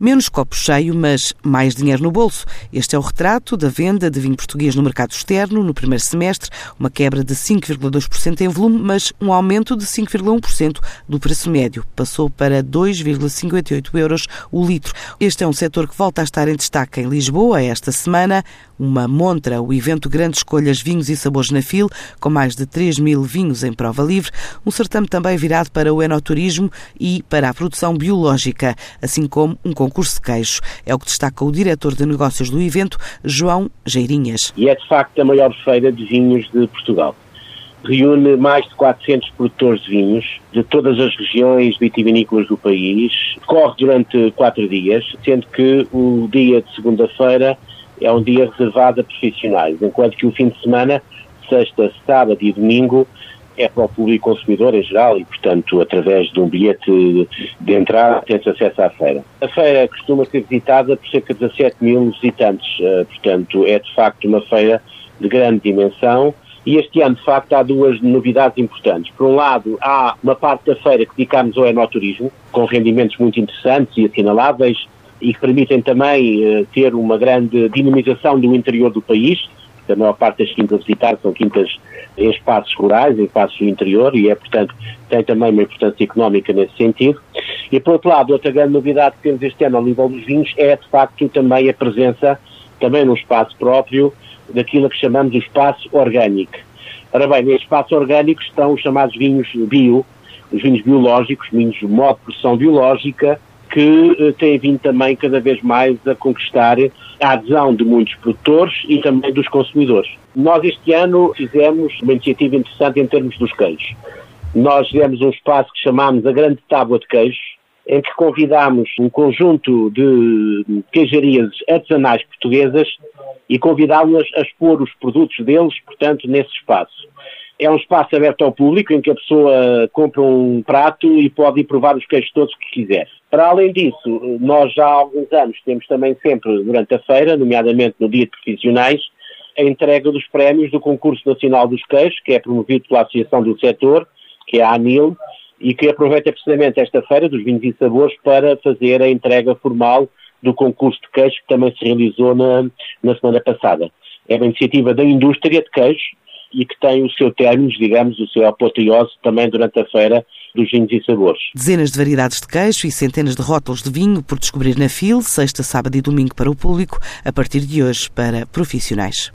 Menos copo cheio, mas mais dinheiro no bolso. Este é o retrato da venda de vinho português no mercado externo no primeiro semestre, uma quebra de 5,2% em volume, mas um aumento de 5,1% do preço médio. Passou para 2,58 euros o litro. Este é um setor que volta a estar em destaque em Lisboa esta semana. Uma montra, o evento Grande Escolhas Vinhos e Sabores na FIL, com mais de 3 mil vinhos em prova livre. Um certame também virado para o enoturismo e para a produção biológica, assim como um de queijo. É o que destaca o diretor de negócios do evento, João Geirinhas. E é de facto a maior feira de vinhos de Portugal. Reúne mais de 400 produtores de vinhos de todas as regiões vitivinícolas do país. Corre durante quatro dias, sendo que o dia de segunda-feira é um dia reservado a profissionais, enquanto que o fim de semana, sexta, sábado e domingo, é para o público consumidor em geral e, portanto, através de um bilhete de entrada, tem-se acesso à feira. A feira costuma ser visitada por cerca de 17 mil visitantes, eh, portanto, é de facto uma feira de grande dimensão. E este ano, de facto, há duas novidades importantes. Por um lado, há uma parte da feira que dedicamos ao enoturismo, com rendimentos muito interessantes e assinaláveis, e que permitem também uh, ter uma grande dinamização do interior do país, a maior parte das quintas visitadas são quintas em espaços rurais, em espaços do interior, e é, portanto, tem também uma importância económica nesse sentido. E, por outro lado, outra grande novidade que temos este ano ao nível dos vinhos é, de facto, também a presença, também num espaço próprio, daquilo que chamamos de espaço orgânico. Ora bem, nesse espaço orgânico estão os chamados vinhos bio, os vinhos biológicos, vinhos de modo de produção biológica, que eh, têm vindo também cada vez mais a conquistar a adesão de muitos produtores e também dos consumidores. Nós este ano fizemos uma iniciativa interessante em termos dos queijos. Nós fizemos um espaço que chamámos a Grande Tábua de Queijos, em que convidámos um conjunto de queijarias artesanais portuguesas e convidámos-las a expor os produtos deles, portanto, nesse espaço. É um espaço aberto ao público em que a pessoa compra um prato e pode ir provar os queijos todos que quiser. Para além disso, nós já há alguns anos temos também sempre, durante a feira, nomeadamente no Dia de Profissionais, a entrega dos prémios do Concurso Nacional dos Queijos, que é promovido pela Associação do Setor, que é a ANIL, e que aproveita precisamente esta feira dos vinhos e sabores para fazer a entrega formal do concurso de queijo que também se realizou na, na semana passada. É uma iniciativa da indústria de queijo e que tem o seu término, digamos, o seu apoteose também durante a feira dos vinhos e sabores. Dezenas de variedades de queijo e centenas de rótulos de vinho por descobrir na FIL, sexta, sábado e domingo para o público, a partir de hoje para profissionais.